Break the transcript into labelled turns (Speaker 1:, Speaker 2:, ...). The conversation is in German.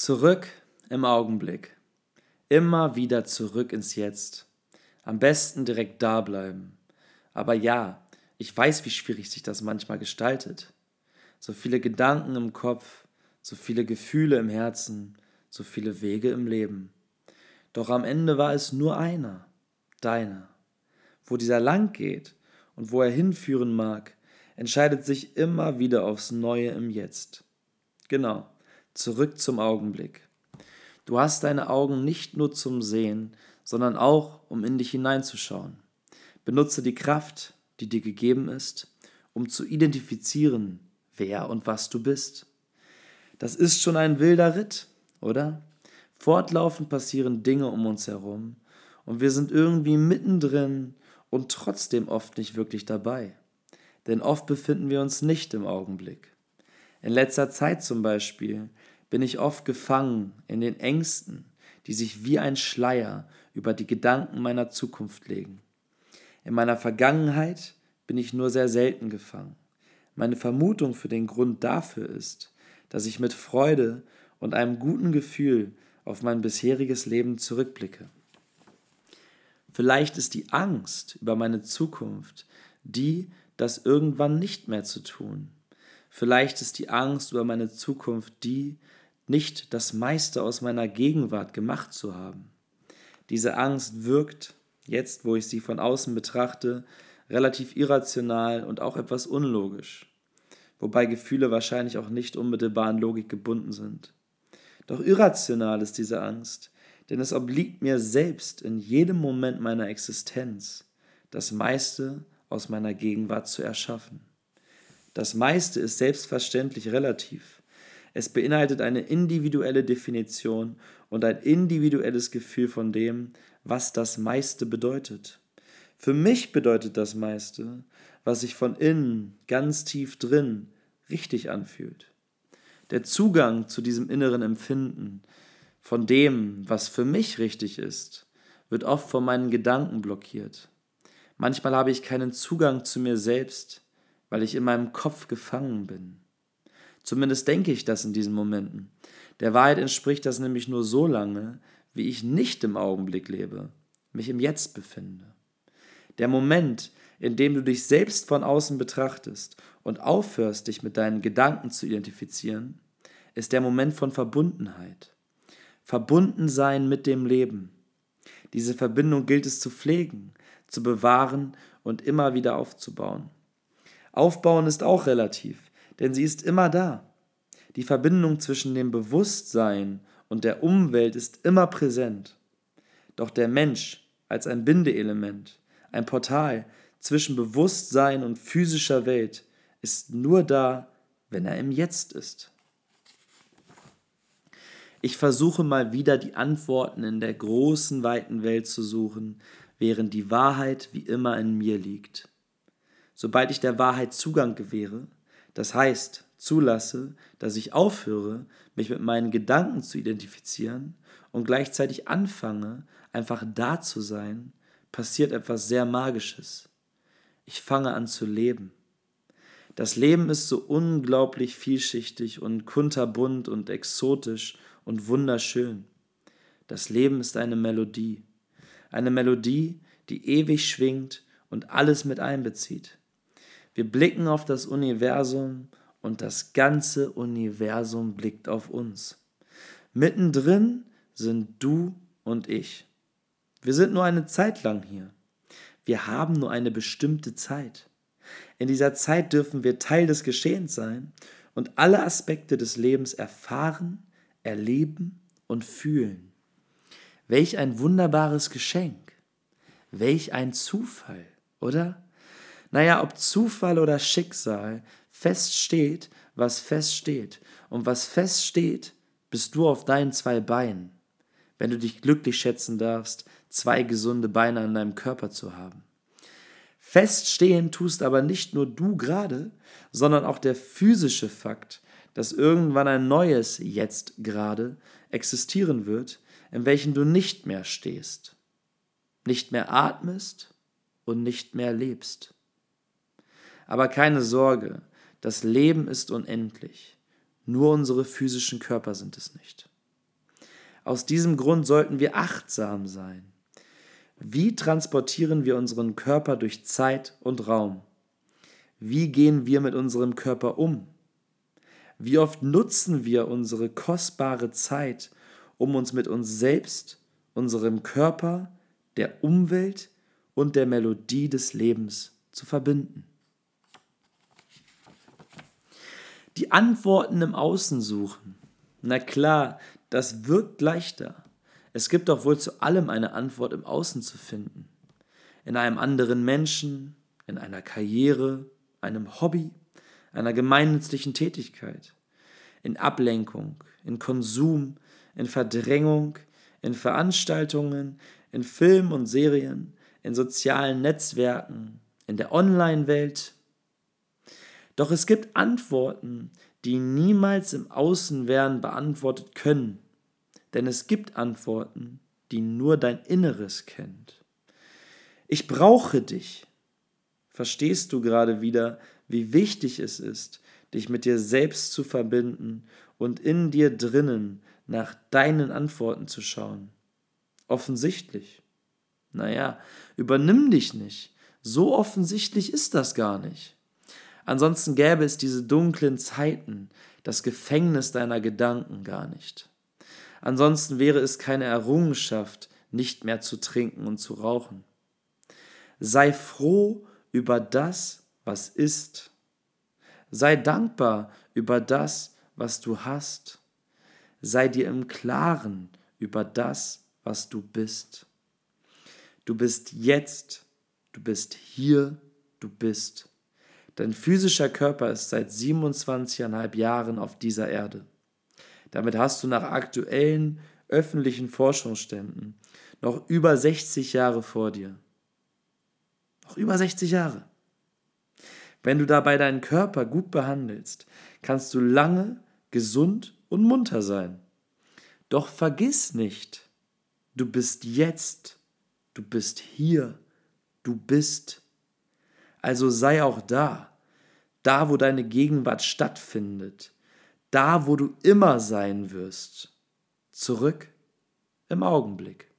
Speaker 1: Zurück im Augenblick. Immer wieder zurück ins Jetzt. Am besten direkt da bleiben. Aber ja, ich weiß, wie schwierig sich das manchmal gestaltet. So viele Gedanken im Kopf, so viele Gefühle im Herzen, so viele Wege im Leben. Doch am Ende war es nur einer, deiner. Wo dieser lang geht und wo er hinführen mag, entscheidet sich immer wieder aufs Neue im Jetzt. Genau, zurück zum Augenblick. Du hast deine Augen nicht nur zum Sehen, sondern auch, um in dich hineinzuschauen. Benutze die Kraft, die dir gegeben ist, um zu identifizieren, wer und was du bist. Das ist schon ein wilder Ritt, oder? Fortlaufend passieren Dinge um uns herum und wir sind irgendwie mittendrin und trotzdem oft nicht wirklich dabei. Denn oft befinden wir uns nicht im Augenblick. In letzter Zeit zum Beispiel bin ich oft gefangen in den Ängsten, die sich wie ein Schleier über die Gedanken meiner Zukunft legen. In meiner Vergangenheit bin ich nur sehr selten gefangen. Meine Vermutung für den Grund dafür ist, dass ich mit Freude und einem guten Gefühl auf mein bisheriges Leben zurückblicke. Vielleicht ist die Angst über meine Zukunft die, das irgendwann nicht mehr zu tun. Vielleicht ist die Angst über meine Zukunft die, nicht das meiste aus meiner Gegenwart gemacht zu haben. Diese Angst wirkt, jetzt wo ich sie von außen betrachte, relativ irrational und auch etwas unlogisch, wobei Gefühle wahrscheinlich auch nicht unmittelbar an Logik gebunden sind. Doch irrational ist diese Angst, denn es obliegt mir selbst in jedem Moment meiner Existenz, das meiste aus meiner Gegenwart zu erschaffen. Das meiste ist selbstverständlich relativ. Es beinhaltet eine individuelle Definition und ein individuelles Gefühl von dem, was das meiste bedeutet. Für mich bedeutet das meiste, was sich von innen, ganz tief drin, richtig anfühlt. Der Zugang zu diesem inneren Empfinden, von dem, was für mich richtig ist, wird oft von meinen Gedanken blockiert. Manchmal habe ich keinen Zugang zu mir selbst, weil ich in meinem Kopf gefangen bin. Zumindest denke ich das in diesen Momenten. Der Wahrheit entspricht das nämlich nur so lange, wie ich nicht im Augenblick lebe, mich im Jetzt befinde. Der Moment, in dem du dich selbst von außen betrachtest und aufhörst, dich mit deinen Gedanken zu identifizieren, ist der Moment von Verbundenheit. Verbunden sein mit dem Leben. Diese Verbindung gilt es zu pflegen, zu bewahren und immer wieder aufzubauen. Aufbauen ist auch relativ denn sie ist immer da. Die Verbindung zwischen dem Bewusstsein und der Umwelt ist immer präsent. Doch der Mensch als ein Bindeelement, ein Portal zwischen Bewusstsein und physischer Welt ist nur da, wenn er im Jetzt ist. Ich versuche mal wieder die Antworten in der großen, weiten Welt zu suchen, während die Wahrheit wie immer in mir liegt. Sobald ich der Wahrheit Zugang gewähre, das heißt, zulasse, dass ich aufhöre, mich mit meinen Gedanken zu identifizieren und gleichzeitig anfange, einfach da zu sein, passiert etwas sehr Magisches. Ich fange an zu leben. Das Leben ist so unglaublich vielschichtig und kunterbunt und exotisch und wunderschön. Das Leben ist eine Melodie. Eine Melodie, die ewig schwingt und alles mit einbezieht. Wir blicken auf das Universum und das ganze Universum blickt auf uns. Mittendrin sind du und ich. Wir sind nur eine Zeit lang hier. Wir haben nur eine bestimmte Zeit. In dieser Zeit dürfen wir Teil des Geschehens sein und alle Aspekte des Lebens erfahren, erleben und fühlen. Welch ein wunderbares Geschenk. Welch ein Zufall, oder? Naja, ob Zufall oder Schicksal, fest steht, was fest steht. Und was fest steht, bist du auf deinen zwei Beinen. Wenn du dich glücklich schätzen darfst, zwei gesunde Beine an deinem Körper zu haben. Feststehen tust aber nicht nur du gerade, sondern auch der physische Fakt, dass irgendwann ein neues Jetzt gerade existieren wird, in welchem du nicht mehr stehst, nicht mehr atmest und nicht mehr lebst. Aber keine Sorge, das Leben ist unendlich. Nur unsere physischen Körper sind es nicht. Aus diesem Grund sollten wir achtsam sein. Wie transportieren wir unseren Körper durch Zeit und Raum? Wie gehen wir mit unserem Körper um? Wie oft nutzen wir unsere kostbare Zeit, um uns mit uns selbst, unserem Körper, der Umwelt und der Melodie des Lebens zu verbinden? Die Antworten im Außen suchen. Na klar, das wirkt leichter. Es gibt doch wohl zu allem eine Antwort im Außen zu finden. In einem anderen Menschen, in einer Karriere, einem Hobby, einer gemeinnützlichen Tätigkeit, in Ablenkung, in Konsum, in Verdrängung, in Veranstaltungen, in Filmen und Serien, in sozialen Netzwerken, in der Online-Welt. Doch es gibt Antworten, die niemals im Außen werden beantwortet können, denn es gibt Antworten, die nur dein Inneres kennt. Ich brauche dich. Verstehst du gerade wieder, wie wichtig es ist, dich mit dir selbst zu verbinden und in dir drinnen nach deinen Antworten zu schauen. Offensichtlich. Naja, übernimm dich nicht. So offensichtlich ist das gar nicht. Ansonsten gäbe es diese dunklen Zeiten, das Gefängnis deiner Gedanken gar nicht. Ansonsten wäre es keine Errungenschaft, nicht mehr zu trinken und zu rauchen. Sei froh über das, was ist. Sei dankbar über das, was du hast. Sei dir im Klaren über das, was du bist. Du bist jetzt, du bist hier, du bist. Dein physischer Körper ist seit 27,5 Jahren auf dieser Erde. Damit hast du nach aktuellen öffentlichen Forschungsständen noch über 60 Jahre vor dir. Noch über 60 Jahre. Wenn du dabei deinen Körper gut behandelst, kannst du lange gesund und munter sein. Doch vergiss nicht, du bist jetzt, du bist hier, du bist. Also sei auch da, da wo deine Gegenwart stattfindet, da wo du immer sein wirst, zurück im Augenblick.